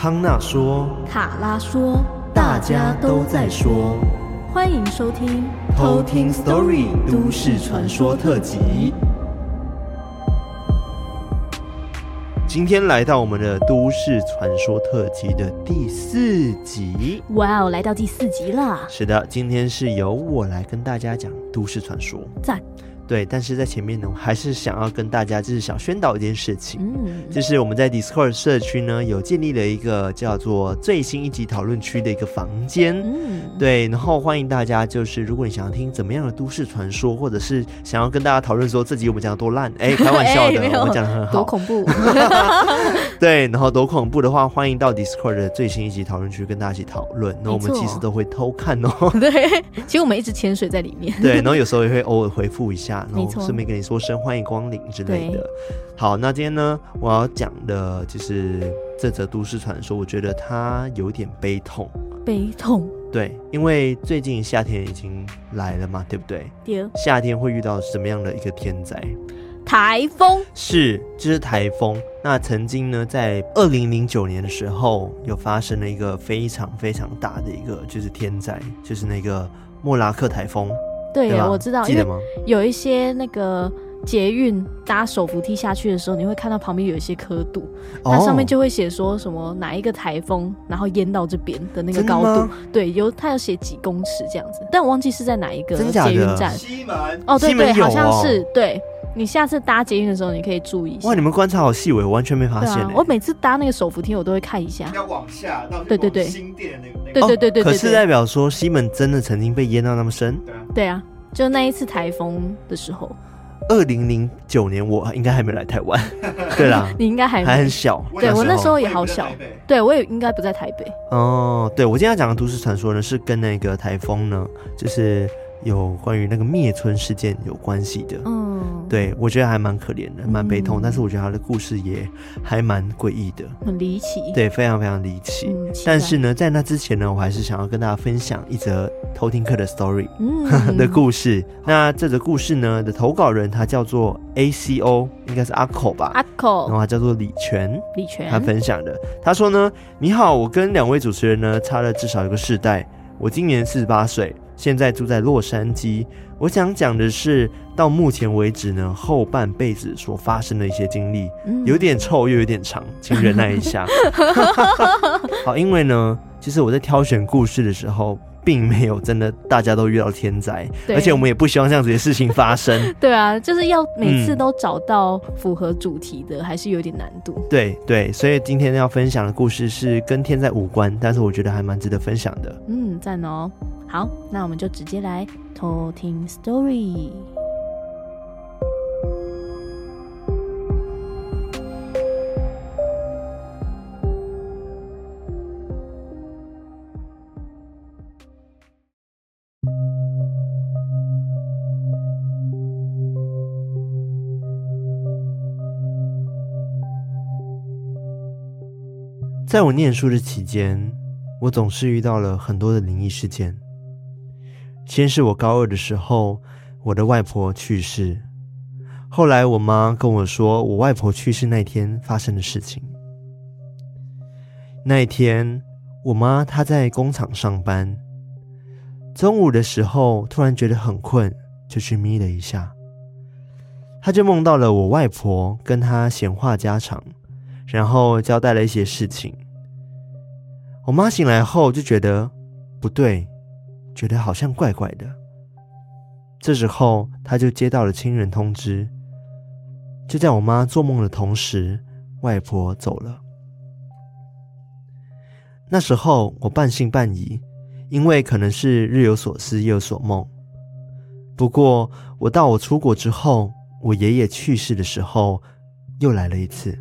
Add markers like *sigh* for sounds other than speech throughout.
康纳说，卡拉说，大家都在说，欢迎收听偷听 Story 都市传说特辑。今天来到我们的都市传说特辑的第四集。哇哦，来到第四集了。是的，今天是由我来跟大家讲都市传说。赞。对，但是在前面呢，我还是想要跟大家就是想宣导一件事情，嗯，就是我们在 Discord 社区呢有建立了一个叫做最新一集讨论区的一个房间，嗯，对，然后欢迎大家就是如果你想要听怎么样的都市传说，或者是想要跟大家讨论说这集我们讲的多烂，哎，开玩笑的，*laughs* 我们讲的很好，多恐怖 *laughs* *laughs* 对，然后多恐怖的话，欢迎到 Discord 的最新一集讨论区跟大家一起讨论，那我们其实都会偷看哦，对，其实我们一直潜水在里面，对，然后有时候也会偶尔回复一下。然后顺便跟你说声欢迎光临之类的。好，那今天呢，我要讲的就是这则都市传说。我觉得它有点悲痛，悲痛。对，因为最近夏天已经来了嘛，对不对？对。夏天会遇到什么样的一个天灾？台风。是，就是台风。那曾经呢，在二零零九年的时候，有发生了一个非常非常大的一个就是天灾，就是那个莫拉克台风。对呀，我知道，记得吗？有一些那个捷运搭手扶梯下去的时候，你会看到旁边有一些刻度，那、哦、上面就会写说什么哪一个台风，然后淹到这边的那个高度。对，有它有写几公尺这样子，但我忘记是在哪一个捷运站。西门哦，对对，哦、好像是对。你下次搭捷运的时候，你可以注意一下。哇，你们观察好细微，我完全没发现、欸啊。我每次搭那个手扶梯，我都会看一下。要往下到对对对新店那个那个。对对对对，对，对，对，可是代表说西门真的曾经被淹到那么深？对啊。就那一次台风的时候，二零零九年我应该还没来台湾，*laughs* 对啦，你应该还还很小，对我那时候也好小，对我也应该不在台北。哦，对我今天要讲的都市传说呢，是跟那个台风呢，就是。有关于那个灭村事件有关系的，嗯，对我觉得还蛮可怜的，蛮悲痛，嗯，但是我觉得他的故事也还蛮诡异的，很离奇，对，非常非常离奇，嗯。但是呢，在那之前呢，我还是想要跟大家分享一则偷听客的 story，嗯，*laughs* 的故事。那这则故事呢的投稿人他叫做 A C O，应该是阿口吧，阿口，然后他叫做李全，李全，他分享的，他说呢，你好，我跟两位主持人呢差了至少一个世代，我今年四十八岁。现在住在洛杉矶，我想讲的是到目前为止呢，后半辈子所发生的一些经历，有点臭又有点长，请忍耐一下。*laughs* 好，因为呢，其实我在挑选故事的时候，并没有真的大家都遇到天灾，而且我们也不希望这样子的事情发生。*laughs* 对啊，就是要每次都找到符合主题的，嗯、还是有点难度。对对，所以今天要分享的故事是跟天灾无关，但是我觉得还蛮值得分享的。嗯，赞哦。好，那我们就直接来偷听 story。在我念书的期间，我总是遇到了很多的灵异事件。先是我高二的时候，我的外婆去世。后来我妈跟我说，我外婆去世那天发生的事情。那一天，我妈她在工厂上班，中午的时候突然觉得很困，就去眯了一下。她就梦到了我外婆跟她闲话家常，然后交代了一些事情。我妈醒来后就觉得不对。觉得好像怪怪的，这时候她就接到了亲人通知。就在我妈做梦的同时，外婆走了。那时候我半信半疑，因为可能是日有所思夜有所梦。不过我到我出国之后，我爷爷去世的时候又来了一次。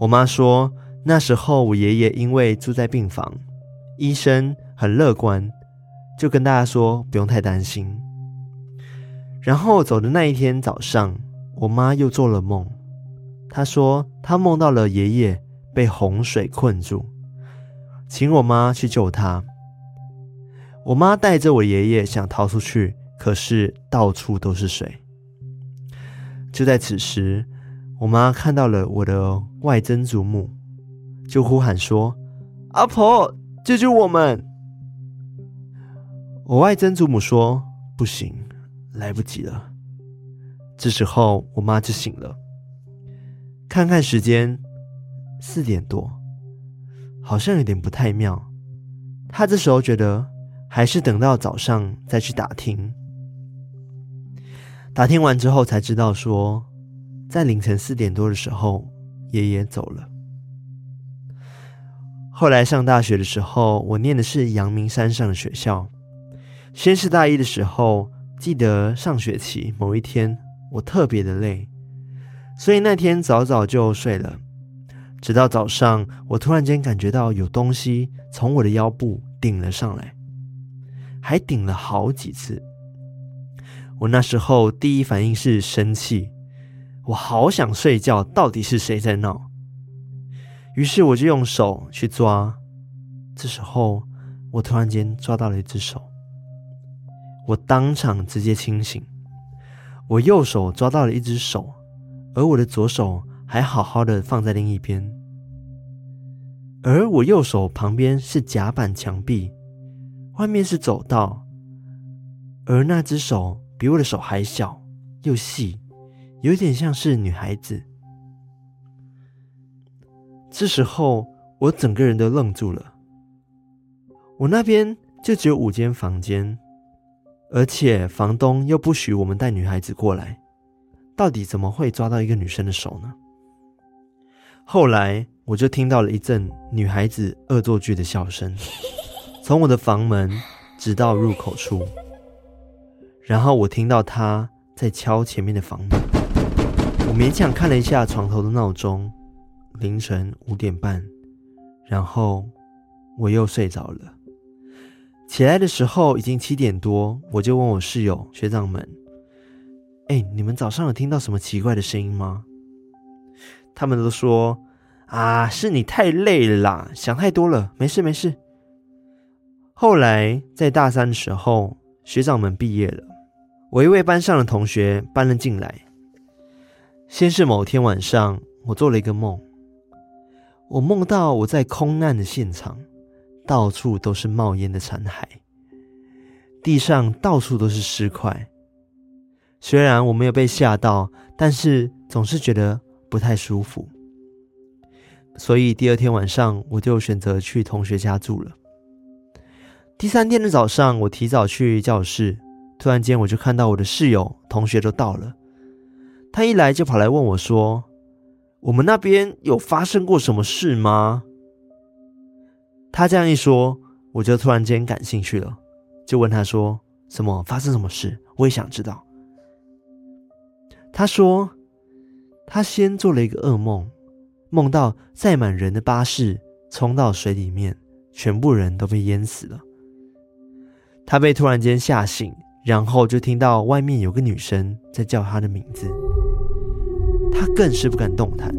我妈说，那时候我爷爷因为住在病房，医生。很乐观，就跟大家说不用太担心。然后走的那一天早上，我妈又做了梦。她说她梦到了爷爷被洪水困住，请我妈去救他。我妈带着我爷爷想逃出去，可是到处都是水。就在此时，我妈看到了我的外曾祖母，就呼喊说：“阿婆，救救我们！”我外曾祖母说：“不行，来不及了。”这时候，我妈就醒了，看看时间，四点多，好像有点不太妙。她这时候觉得，还是等到早上再去打听。打听完之后，才知道说，在凌晨四点多的时候，爷爷走了。后来上大学的时候，我念的是阳明山上的学校。先是大一的时候，记得上学期某一天，我特别的累，所以那天早早就睡了。直到早上，我突然间感觉到有东西从我的腰部顶了上来，还顶了好几次。我那时候第一反应是生气，我好想睡觉，到底是谁在闹？于是我就用手去抓，这时候我突然间抓到了一只手。我当场直接清醒，我右手抓到了一只手，而我的左手还好好的放在另一边，而我右手旁边是甲板墙壁，外面是走道，而那只手比我的手还小又细，有点像是女孩子。这时候我整个人都愣住了，我那边就只有五间房间。而且房东又不许我们带女孩子过来，到底怎么会抓到一个女生的手呢？后来我就听到了一阵女孩子恶作剧的笑声，从我的房门直到入口处，然后我听到她在敲前面的房门。我勉强看了一下床头的闹钟，凌晨五点半，然后我又睡着了。起来的时候已经七点多，我就问我室友学长们：“哎，你们早上有听到什么奇怪的声音吗？”他们都说：“啊，是你太累了啦，想太多了，没事没事。”后来在大三的时候，学长们毕业了，我一位班上的同学搬了进来。先是某天晚上，我做了一个梦，我梦到我在空难的现场。到处都是冒烟的残骸，地上到处都是尸块。虽然我没有被吓到，但是总是觉得不太舒服。所以第二天晚上，我就选择去同学家住了。第三天的早上，我提早去教室，突然间我就看到我的室友、同学都到了。他一来就跑来问我说：“我们那边有发生过什么事吗？”他这样一说，我就突然间感兴趣了，就问他说：“什么发生什么事？我也想知道。”他说：“他先做了一个噩梦，梦到载满人的巴士冲到水里面，全部人都被淹死了。他被突然间吓醒，然后就听到外面有个女生在叫他的名字，他更是不敢动弹。”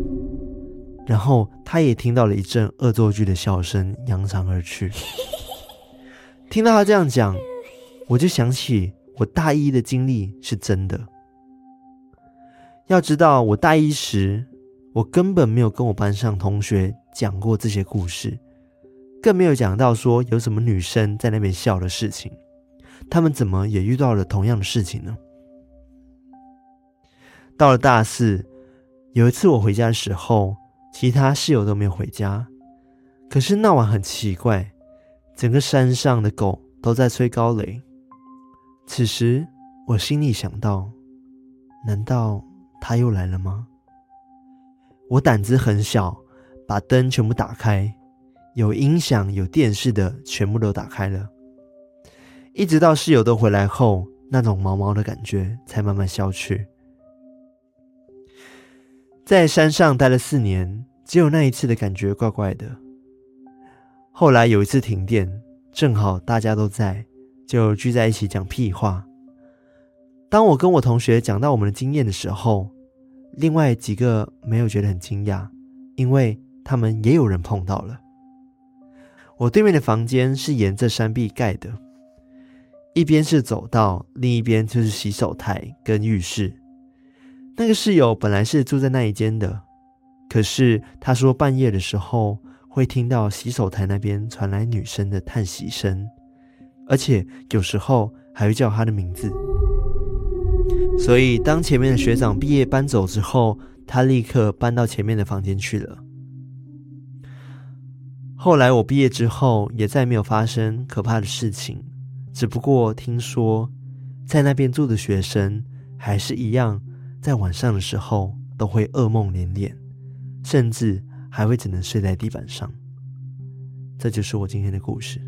然后他也听到了一阵恶作剧的笑声，扬长而去。听到他这样讲，我就想起我大一的经历是真的。要知道，我大一时，我根本没有跟我班上同学讲过这些故事，更没有讲到说有什么女生在那边笑的事情。他们怎么也遇到了同样的事情呢？到了大四，有一次我回家的时候。其他室友都没有回家，可是那晚很奇怪，整个山上的狗都在吹高雷。此时我心里想到：难道他又来了吗？我胆子很小，把灯全部打开，有音响、有电视的全部都打开了。一直到室友都回来后，那种毛毛的感觉才慢慢消去。在山上待了四年，只有那一次的感觉怪怪的。后来有一次停电，正好大家都在，就聚在一起讲屁话。当我跟我同学讲到我们的经验的时候，另外几个没有觉得很惊讶，因为他们也有人碰到了。我对面的房间是沿着山壁盖的，一边是走道，另一边就是洗手台跟浴室。那个室友本来是住在那一间的，可是他说半夜的时候会听到洗手台那边传来女生的叹息声，而且有时候还会叫她的名字。所以，当前面的学长毕业搬走之后，他立刻搬到前面的房间去了。后来我毕业之后，也再没有发生可怕的事情，只不过听说在那边住的学生还是一样，在晚上的时候都会噩梦连连，甚至。还会只能睡在地板上，这就是我今天的故事。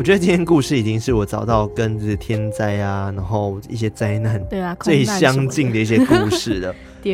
我觉得今天故事已经是我找到跟这天灾啊，然后一些灾难对啊最相近的一些故事了。*laughs*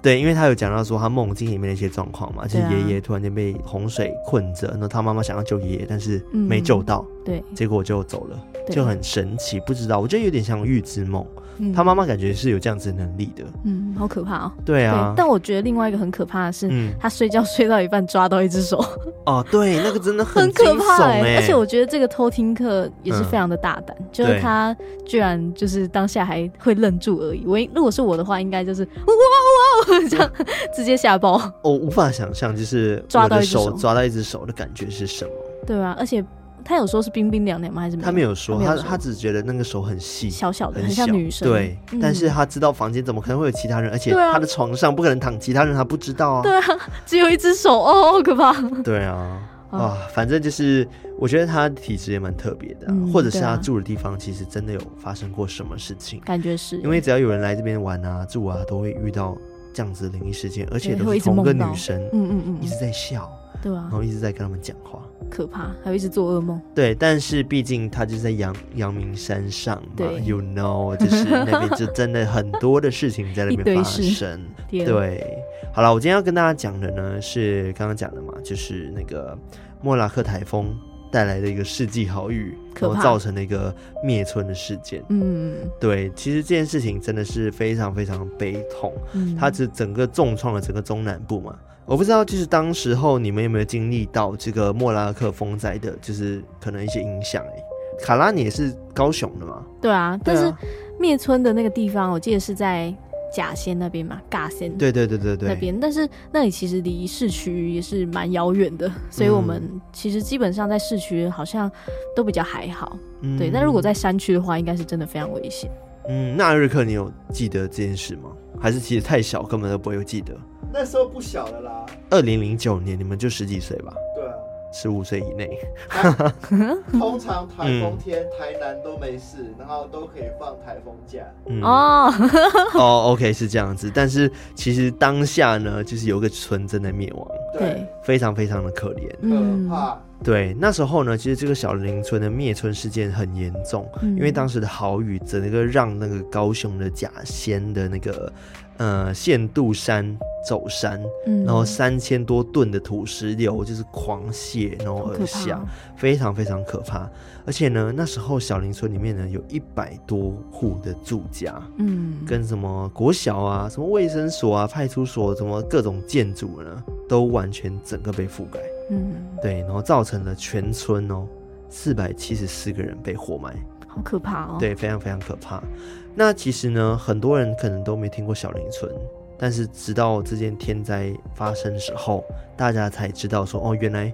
对，因为他有讲到说他梦境里面的一些状况嘛，就是爷爷突然间被洪水困着，然后他妈妈想要救爷爷，但是没救到，对，结果就走了，就很神奇，不知道，我觉得有点像预知梦。他妈妈感觉是有这样子的能力的，嗯，好可怕哦。对啊，但我觉得另外一个很可怕的是，他睡觉睡到一半抓到一只手。哦，对，那个真的很可怕哎，而且我觉得这个偷听课也是非常的大胆，就是他居然就是当下还会愣住而已。我如果是我的话，应该就是哇哇这样 *laughs* 直接吓爆。我无法想象，就是抓到手抓到一只手的感觉是什么？对啊，而且。他有说是冰冰凉凉吗？还是？他没有说，他他只觉得那个手很细，小小的，很像女生。对，但是他知道房间怎么可能会有其他人，而且他的床上不可能躺其他人，他不知道啊。对啊，*laughs* 只有一只手哦，好可怕。对 *laughs* 啊，啊，反正就是我觉得他体质也蛮特别的，或者是他住的地方其实真的有发生过什么事情，感觉是因为只要有人来这边玩啊、住啊，都会遇到这样子的灵异事件，而且都是同一个女生，嗯嗯嗯，一直在笑。对啊，然后一直在跟他们讲话，可怕，还有一直做噩梦。对，但是毕竟他就在阳阳明山上嘛对，You know，就是那边就真的很多的事情在那边发生。*laughs* 对，好了，我今天要跟大家讲的呢是刚刚讲的嘛，就是那个莫拉克台风带来的一个世纪豪雨，然后造成了一个灭村的事件。嗯，对，其实这件事情真的是非常非常悲痛，嗯，它只整个重创了整个中南部嘛。我不知道，就是当时候你们有没有经历到这个莫拉克风灾的，就是可能一些影响？哎，卡拉你也是高雄的嘛？对啊，但是灭村的那个地方，我记得是在甲仙那边嘛，尬仙。对对对对对，那边，但是那里其实离市区也是蛮遥远的，所以我们其实基本上在市区好像都比较还好。嗯，对，但如果在山区的话，应该是真的非常危险。嗯，那瑞克，你有记得这件事吗？还是其实太小，根本都不会有记得？那时候不小了啦，二零零九年，你们就十几岁吧？十五岁以内。*laughs* 通常台风天，嗯、台南都没事，然后都可以放台风假。嗯、哦，哦，OK，是这样子。但是其实当下呢，就是有个村正在灭亡，对，非常非常的可怜，可怕。对，那时候呢，其实这个小林村的灭村事件很严重，嗯、因为当时的豪雨，整个让那个高雄的甲仙的那个。呃，限度山走山，嗯、然后三千多吨的土石流就是狂泻，然后而下，非常非常可怕。而且呢，那时候小林村里面呢，有一百多户的住家，嗯，跟什么国小啊、什么卫生所啊、派出所，什么各种建筑呢，都完全整个被覆盖，嗯，对，然后造成了全村哦四百七十四个人被活埋。好可怕哦！对，非常非常可怕。那其实呢，很多人可能都没听过小林村，但是直到这件天灾发生的时候，大家才知道说，哦，原来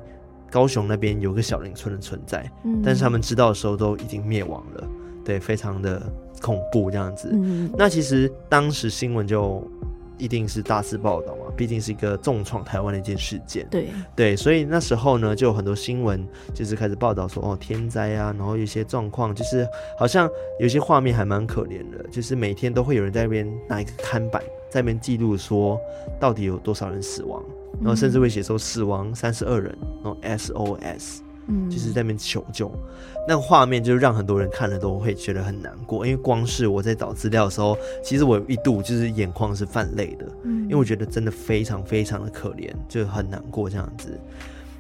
高雄那边有个小林村的存在。嗯，但是他们知道的时候都已经灭亡了，对，非常的恐怖这样子。嗯，那其实当时新闻就。一定是大肆报道嘛，毕竟是一个重创台湾的一件事件。对对，所以那时候呢，就有很多新闻就是开始报道说，哦，天灾啊，然后有些状况，就是好像有些画面还蛮可怜的，就是每天都会有人在那边拿一个看板在那边记录说到底有多少人死亡，然后甚至会写说死亡三十二人，然后 SOS。嗯，就是在那边求救，那个画面就让很多人看了都会觉得很难过，因为光是我在找资料的时候，其实我有一度就是眼眶是泛泪的，嗯，因为我觉得真的非常非常的可怜，就很难过这样子。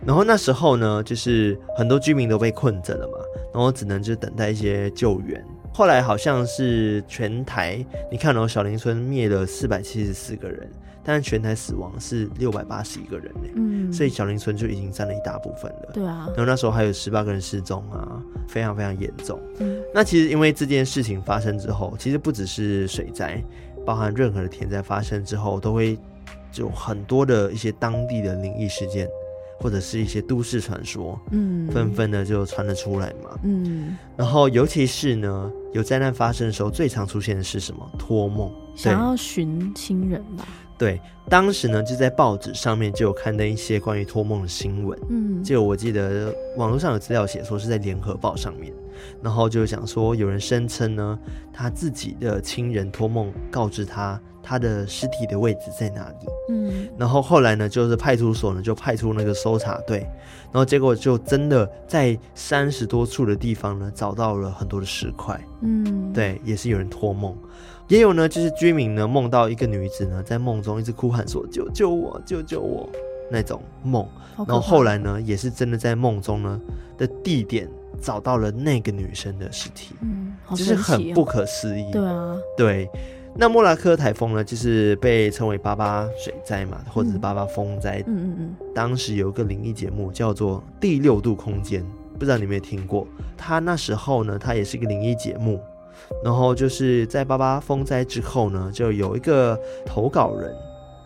然后那时候呢，就是很多居民都被困着了嘛，然后只能就等待一些救援。后来好像是全台，你看哦，小林村灭了四百七十四个人。但是全台死亡是六百八十一个人呢，嗯，所以小林村就已经占了一大部分了。对啊，然后那时候还有十八个人失踪啊，非常非常严重。嗯，那其实因为这件事情发生之后，其实不只是水灾，包含任何的天灾发生之后，都会就很多的一些当地的灵异事件。或者是一些都市传说，嗯，纷纷的就传了出来嘛，嗯，然后尤其是呢，有灾难发生的时候，最常出现的是什么？托梦，想要寻亲人吧？对，当时呢就在报纸上面就有刊登一些关于托梦的新闻，嗯，就我记得网络上有资料写说是在联合报上面，然后就讲说有人声称呢，他自己的亲人托梦告知他。他的尸体的位置在哪里？嗯，然后后来呢，就是派出所呢就派出那个搜查队，然后结果就真的在三十多处的地方呢找到了很多的石块。嗯，对，也是有人托梦，也有呢，就是居民呢梦到一个女子呢在梦中一直哭喊说救救我救救我那种梦，然后后来呢也是真的在梦中呢的地点找到了那个女生的尸体。嗯，好哦，就是很不可思议。对啊，对。那莫拉克台风呢，就是被称为八八水灾嘛，或者是八八风灾。嗯嗯嗯。当时有一个灵异节目叫做《第六度空间》，不知道你有没有听过？他那时候呢，他也是一个灵异节目。然后就是在八八风灾之后呢，就有一个投稿人，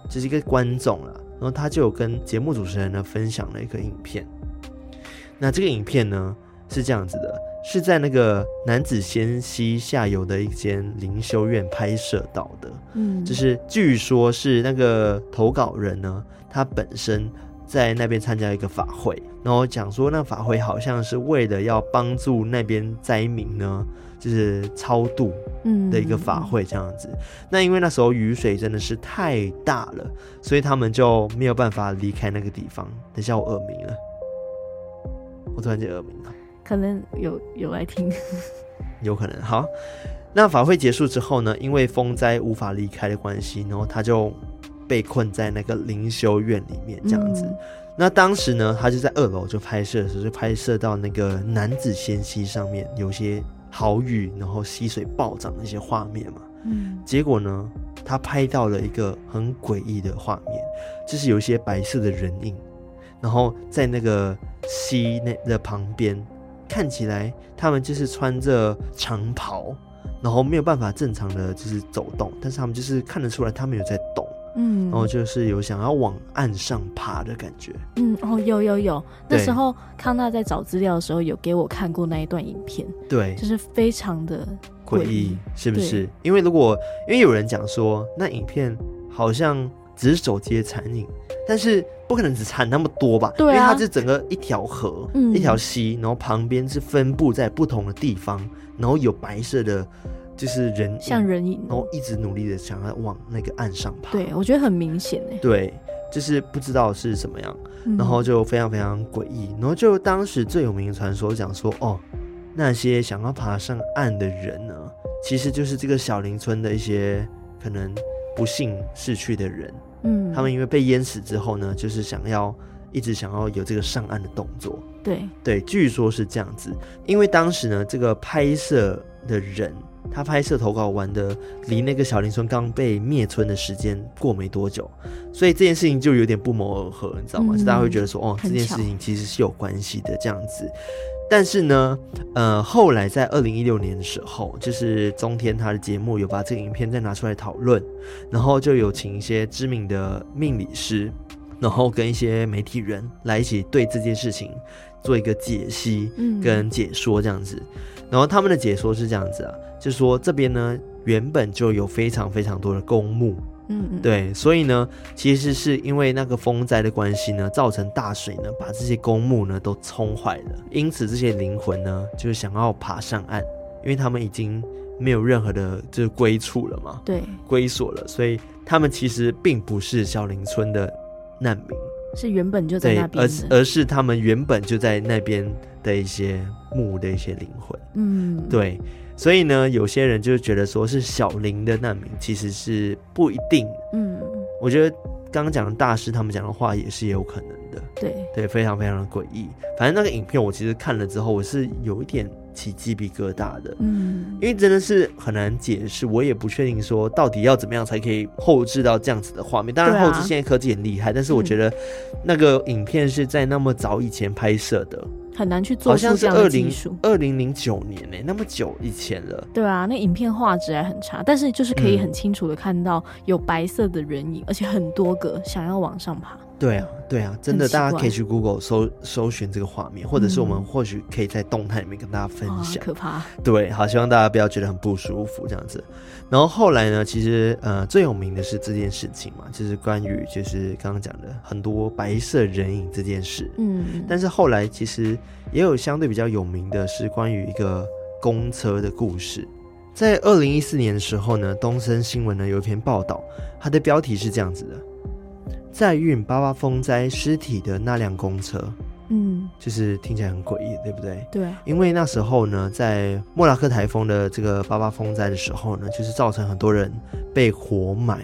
就是一个观众了。然后他就有跟节目主持人呢分享了一个影片。那这个影片呢是这样子的。是在那个男子仙溪下游的一间灵修院拍摄到的，嗯，就是据说是那个投稿人呢，他本身在那边参加一个法会，然后讲说那法会好像是为了要帮助那边灾民呢，就是超度，嗯的一个法会这样子。嗯、那因为那时候雨水真的是太大了，所以他们就没有办法离开那个地方。等一下我耳鸣了，我突然间耳鸣了。可能有有来听，有可能。好，那法会结束之后呢，因为风灾无法离开的关系，然后他就被困在那个灵修院里面这样子。嗯、那当时呢，他就在二楼就拍摄的时候，就拍摄到那个男子仙溪上面有些豪雨，然后溪水暴涨的一些画面嘛。嗯。结果呢，他拍到了一个很诡异的画面，就是有一些白色的人影，然后在那个溪那的旁边。看起来他们就是穿着长袍，然后没有办法正常的就是走动，但是他们就是看得出来他们有在动，嗯，然后就是有想要往岸上爬的感觉，嗯，哦，有有有，那时候康纳在找资料的时候有给我看过那一段影片，对，就是非常的诡异，是不是？因为如果因为有人讲说那影片好像只是手机的残影，但是。不可能只产那么多吧？对啊，因为它是整个一条河，嗯、一条溪，然后旁边是分布在不同的地方，然后有白色的，就是人像人影，然后一直努力的想要往那个岸上爬。对，我觉得很明显诶。对，就是不知道是什么样，嗯、然后就非常非常诡异。然后就当时最有名的传说讲说，哦，那些想要爬上岸的人呢，其实就是这个小林村的一些可能不幸逝去的人。嗯，他们因为被淹死之后呢，就是想要一直想要有这个上岸的动作。对对，据说是这样子。因为当时呢，这个拍摄的人他拍摄投稿完的，离那个小林村刚被灭村的时间过没多久，所以这件事情就有点不谋而合，你知道吗？就、嗯、大家会觉得说，哦，这件事情其实是有关系的这样子。但是呢，呃，后来在二零一六年的时候，就是中天他的节目有把这个影片再拿出来讨论，然后就有请一些知名的命理师，然后跟一些媒体人来一起对这件事情做一个解析跟解说这样子。嗯、然后他们的解说是这样子啊，就是说这边呢原本就有非常非常多的公墓。嗯，嗯，对，所以呢，其实是因为那个风灾的关系呢，造成大水呢，把这些公墓呢都冲坏了，因此这些灵魂呢，就是想要爬上岸，因为他们已经没有任何的就是归处了嘛，对，归所了，所以他们其实并不是小林村的难民，是原本就在那边，而而是他们原本就在那边的一些墓的一些灵魂，嗯，对。所以呢，有些人就是觉得说是小林的难民，其实是不一定。嗯，我觉得刚刚讲的大师他们讲的话也是有可能的。对，对，非常非常的诡异。反正那个影片我其实看了之后，我是有一点起鸡皮疙瘩的。嗯，因为真的是很难解释，我也不确定说到底要怎么样才可以后置到这样子的画面。当然后置现在科技很厉害，啊、但是我觉得那个影片是在那么早以前拍摄的。很难去做出这样的技术，二零二零零九年呢、欸，那么久以前了。对啊，那影片画质还很差，但是就是可以很清楚的看到有白色的人影，嗯、而且很多个想要往上爬。对啊，对啊，真的，大家可以去 Google 搜搜寻这个画面，或者是我们或许可以在动态里面跟大家分享。嗯、可怕。对，好，希望大家不要觉得很不舒服这样子。然后后来呢，其实呃最有名的是这件事情嘛，就是关于就是刚刚讲的很多白色人影这件事。嗯，但是后来其实也有相对比较有名的是关于一个公车的故事。在二零一四年的时候呢，东森新闻呢有一篇报道，它的标题是这样子的。载运八八风灾尸体的那辆公车，嗯，就是听起来很诡异，对不对？对，因为那时候呢，在莫拉克台风的这个八八风灾的时候呢，就是造成很多人被活埋，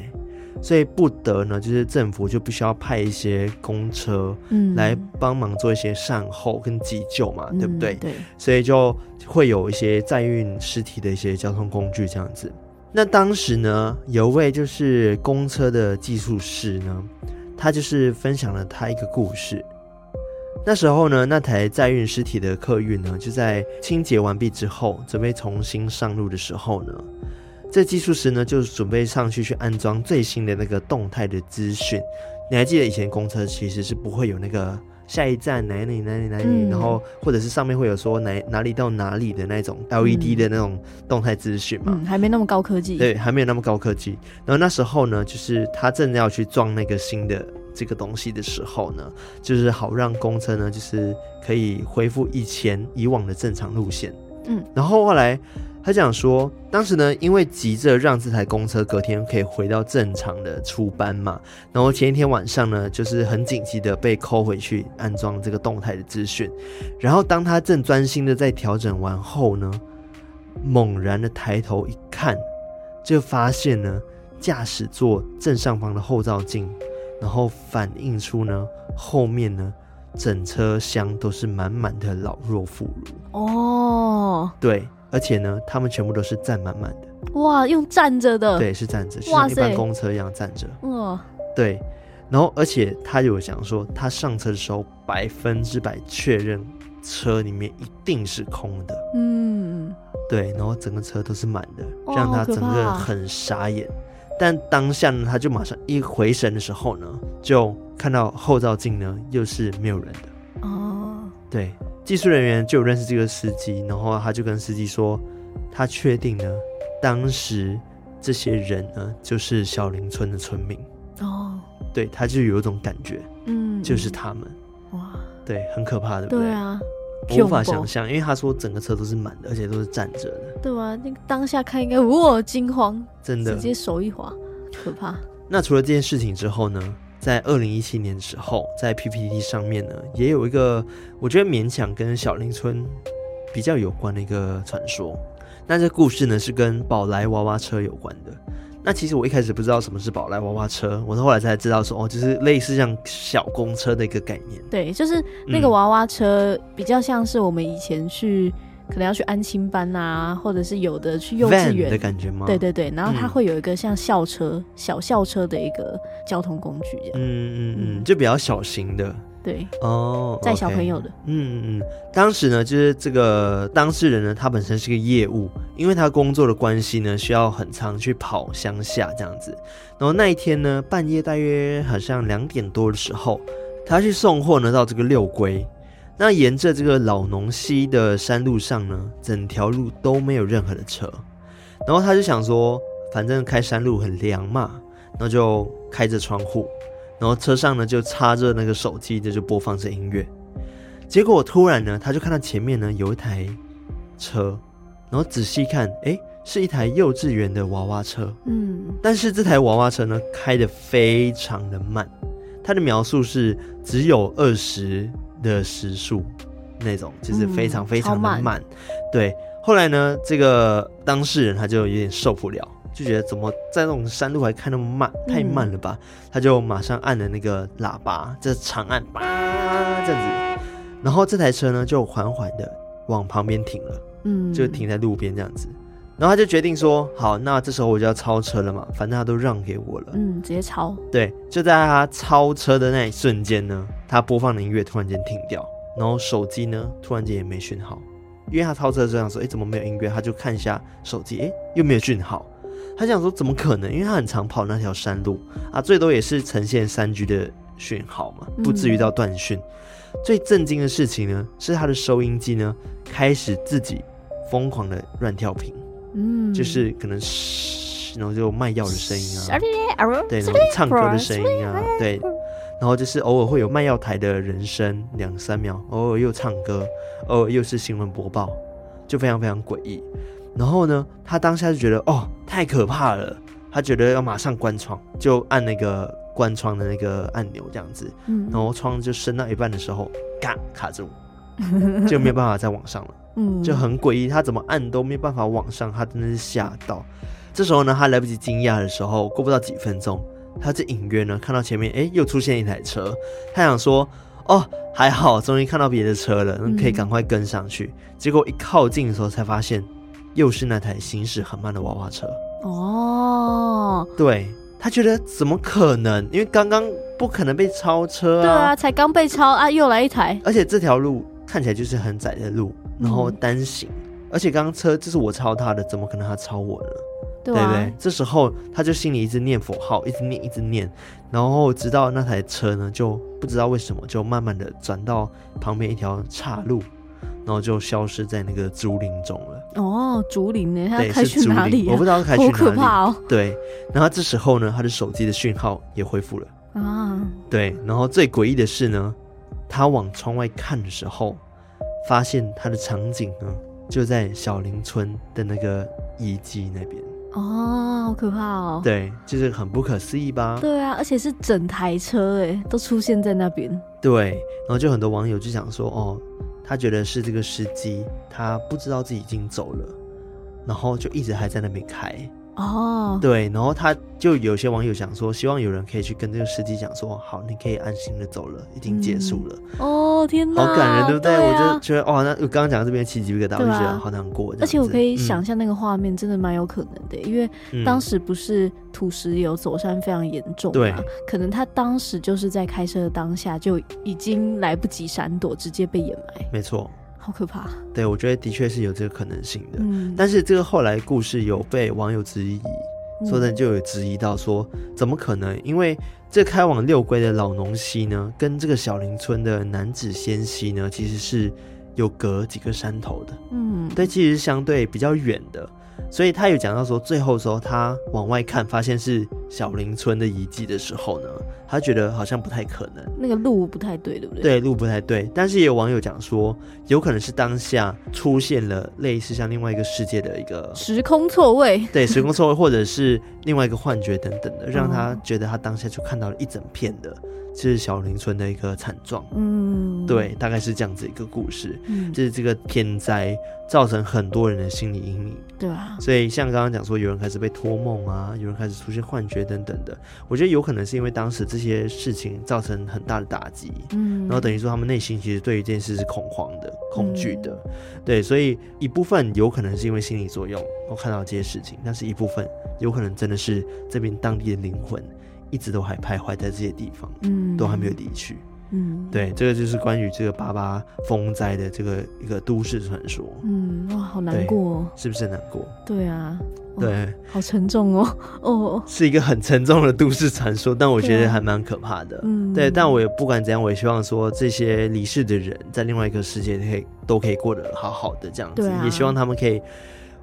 所以不得呢，就是政府就必须要派一些公车，嗯，来帮忙做一些善后跟急救嘛，嗯、对不对？对，所以就会有一些载运尸体的一些交通工具这样子。那当时呢，有位就是公车的技术师呢。他就是分享了他一个故事。那时候呢，那台载运尸体的客运呢，就在清洁完毕之后，准备重新上路的时候呢，这技术师呢就准备上去去安装最新的那个动态的资讯。你还记得以前公车其实是不会有那个下一站哪里哪里哪里，嗯、然后或者是上面会有说哪哪里到哪里的那种 LED 的那种动态资讯嘛？嗯，还没那么高科技。对，还没有那么高科技。然后那时候呢，就是他正要去撞那个新的。这个东西的时候呢，就是好让公车呢，就是可以恢复以前以往的正常路线。嗯，然后后来他讲说，当时呢，因为急着让这台公车隔天可以回到正常的出班嘛，然后前一天晚上呢，就是很紧急的被 call 回去安装这个动态的资讯。然后当他正专心的在调整完后呢，猛然的抬头一看，就发现呢，驾驶座正上方的后照镜。然后反映出呢，后面呢，整车厢都是满满的老弱妇孺哦。对，而且呢，他们全部都是站满满的。哇，用站着的。对，是站着，就像一般公车一样站着。哇。对，然后而且他有讲说，他上车的时候百分之百确认车里面一定是空的。嗯。对，然后整个车都是满的，让他整个很傻眼。但当下呢，他就马上一回神的时候呢，就看到后照镜呢又是没有人的。哦，对，技术人员就有认识这个司机，然后他就跟司机说，他确定呢，当时这些人呢就是小林村的村民。哦，对，他就有一种感觉，嗯，就是他们。哇，对，很可怕的，对不对？对啊。无法想象，因为他说整个车都是满的，而且都是站着的。对啊，那个当下看应该哇惊慌，真的直接手一滑，可怕。那除了这件事情之后呢，在二零一七年的时候，在 PPT 上面呢，也有一个我觉得勉强跟小林村比较有关的一个传说。那这故事呢是跟宝来娃娃车有关的。那其实我一开始不知道什么是宝来娃娃车，我是后来才知道说哦，就是类似像小公车的一个概念。对，就是那个娃娃车比较像是我们以前去可能要去安亲班啊，或者是有的去幼稚园的感觉吗？对对对，然后它会有一个像校车、嗯、小校车的一个交通工具这样。嗯嗯嗯，就比较小型的。对哦，载小朋友的，嗯嗯嗯，当时呢，就是这个当事人呢，他本身是个业务，因为他工作的关系呢，需要很常去跑乡下这样子。然后那一天呢，半夜大约好像两点多的时候，他去送货呢，到这个六龟。那沿着这个老农溪的山路上呢，整条路都没有任何的车。然后他就想说，反正开山路很凉嘛，那就开着窗户。然后车上呢就插着那个手机，这就播放着音乐。结果突然呢，他就看到前面呢有一台车，然后仔细看，诶，是一台幼稚园的娃娃车。嗯，但是这台娃娃车呢开得非常的慢，它的描述是只有二十的时速那种，就是非常非常的慢。慢对，后来呢，这个当事人他就有点受不了。就觉得怎么在那种山路还开那么慢，太慢了吧？嗯、他就马上按了那个喇叭，这长按叭这样子，然后这台车呢就缓缓的往旁边停了。嗯，就停在路边这样子。然后他就决定说：“好，那这时候我就要超车了嘛，反正他都让给我了。”嗯，直接超。对，就在他超车的那一瞬间呢，他播放的音乐突然间停掉，然后手机呢突然间也没讯号，因为他超车这样说：“哎，怎么没有音乐？”他就看一下手机，哎，又没有讯号。他想说：“怎么可能？因为他很常跑那条山路啊，最多也是呈现三 G 的讯号嘛，不至于到断讯。嗯”最震惊的事情呢，是他的收音机呢开始自己疯狂的乱跳频。嗯，就是可能嘘，然后就卖药的声音啊，对，然后唱歌的声音啊，对，然后就是偶尔会有卖药台的人声两三秒，偶尔又唱歌，偶尔又是新闻播报，就非常非常诡异。然后呢，他当下就觉得哦，太可怕了，他觉得要马上关窗，就按那个关窗的那个按钮这样子，然后窗就升到一半的时候，嘎卡住，就没有办法再往上了。嗯，就很诡异，他怎么按都没办法往上，他真的是吓到。这时候呢，他来不及惊讶的时候，过不到几分钟，他就隐约呢看到前面，哎，又出现一台车。他想说，哦，还好，终于看到别的车了，可以赶快跟上去。嗯。结果一靠近的时候，才发现又是那台行驶很慢的娃娃车。哦，对，他觉得怎么可能？因为刚刚不可能被超车啊。对啊，才刚被超啊，又来一台。而且这条路看起来就是很窄的路。然后单行，嗯、而且刚刚车就是我超他的，怎么可能他超我呢？对，啊、对不对？这时候他就心里一直念佛号，一直念，一直念，然后直到那台车呢，就不知道为什么就慢慢的转到旁边一条岔路，然后就消失在那个竹林中了。哦，竹林呢？他开去哪里、啊？我不知道他开去哪里。好可怕哦！对，然后这时候呢，他的手机的讯号也恢复了啊。对，然后最诡异的是呢，他往窗外看的时候。发现他的场景呢，就在小林村的那个遗迹那边哦，好可怕哦！对，就是很不可思议吧？对啊，而且是整台车哎，都出现在那边。对，然后就很多网友就想说，哦，他觉得是这个司机，他不知道自己已经走了，然后就一直还在那边开。哦，对，然后他就有些网友想说，希望有人可以去跟这个司机讲说，好，你可以安心的走了，已经结束了。嗯、哦，天哪，好感人，对不对？我就觉得，哦，那我刚刚讲到这边起鸡皮疙瘩，我就觉得好难过。而且我可以想象那个画面，真的蛮有可能的，嗯、因为当时不是土石流走山非常严重嘛，对，可能他当时就是在开车的当下就已经来不及闪躲，直接被掩埋。没错。好可怕！对，我觉得的确是有这个可能性的。嗯，但是这个后来故事有被网友质疑，说呢就有质疑到说，怎么可能？因为这开往六龟的老农溪呢，跟这个小林村的南子仙溪呢，其实是有隔几个山头的。嗯，对，其实是相对比较远的。所以他有讲到说，最后的时候他往外看，发现是小林村的遗迹的时候呢，他觉得好像不太可能，那个路不太对，对不对？对，路不太对。但是也有网友讲说，有可能是当下出现了类似像另外一个世界的一个时空错位，*laughs* 对，时空错位，或者是另外一个幻觉等等的，让他觉得他当下就看到了一整片的。这是小林村的一个惨状，嗯，对，大概是这样子一个故事，嗯，就是这个天灾造成很多人的心理阴影，对啊，所以像刚刚讲说，有人开始被托梦啊，有人开始出现幻觉等等的，我觉得有可能是因为当时这些事情造成很大的打击，嗯，然后等于说他们内心其实对于这件事是恐慌的、恐惧的，嗯，对，所以一部分有可能是因为心理作用，我看到这些事情，但是一部分有可能真的是这边当地的灵魂。一直都还徘徊在这些地方，嗯，都还没有离去，嗯，对，这个就是关于这个八八风灾的这个一个都市传说，嗯，哇，好难过，是不是很难过？对啊，对，好沉重哦，哦，是一个很沉重的都市传说，但我觉得还蛮可怕的，嗯，对，但我也不管怎样，我也希望说这些离世的人在另外一个世界可以都可以过得好好的这样子，也希望他们可以。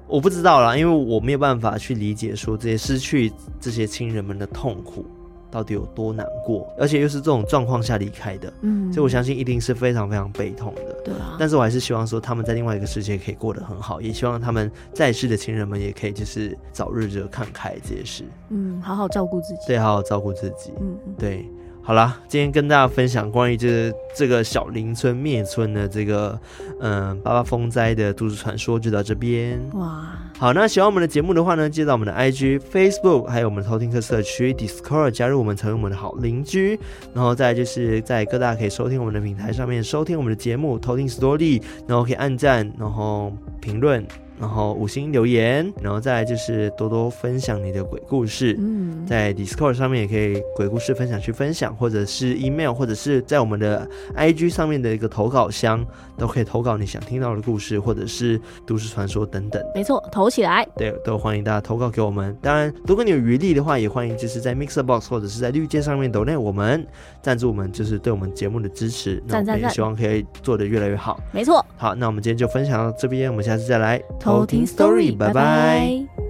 我不知道啦，因为我没有办法去理解说这些失去这些亲人们的痛苦。到底有多难过，而且又是这种状况下离开的，嗯，所以我相信一定是非常非常悲痛的，对啊。但是我还是希望说他们在另外一个世界可以过得很好，也希望他们在世的亲人们也可以就是早日就看开这些事，嗯，好好照顾自己，对，好好照顾自己，嗯，对。好啦，今天跟大家分享关于这个、这个小林村灭村的这个嗯八八风灾的都市传说就到这边。哇，好，那喜欢我们的节目的话呢，记得到我们的 IG、Facebook，还有我们的偷听客社区 Discord 加入我们，成为我们的好邻居。然后再就是在各大可以收听我们的平台上面收听我们的节目，偷听 Story，然后可以按赞，然后评论。然后五星留言，然后再来就是多多分享你的鬼故事。嗯，在 Discord 上面也可以鬼故事分享去分享，或者是 email，或者是在我们的 IG 上面的一个投稿箱，都可以投稿你想听到的故事，或者是都市传说等等。没错，投起来。对，都欢迎大家投稿给我们。当然，如果你有余力的话，也欢迎就是在 Mixer Box 或者是在绿界上面 donate 我们赞助我们，就是对我们节目的支持。那我们也希望可以做得越来越好。没错。好，那我们今天就分享到这边，我们下次再来。好听 story，拜拜。